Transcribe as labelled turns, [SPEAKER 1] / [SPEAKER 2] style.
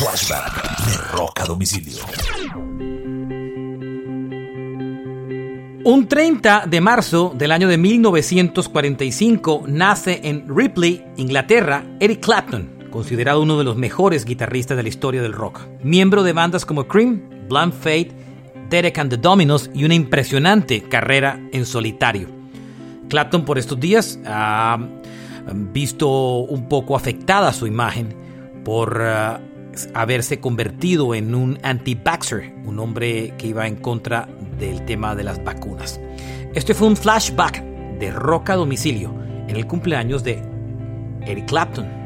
[SPEAKER 1] Flashback de Rock a Domicilio.
[SPEAKER 2] Un 30 de marzo del año de 1945 nace en Ripley, Inglaterra, Eric Clapton, considerado uno de los mejores guitarristas de la historia del rock. Miembro de bandas como Cream, Blunt Fate, Derek and the Dominos y una impresionante carrera en solitario. Clapton por estos días ha visto un poco afectada su imagen por uh, haberse convertido en un anti-vaxxer, un hombre que iba en contra del tema de las vacunas. Este fue un flashback de Roca Domicilio en el cumpleaños de Eric Clapton.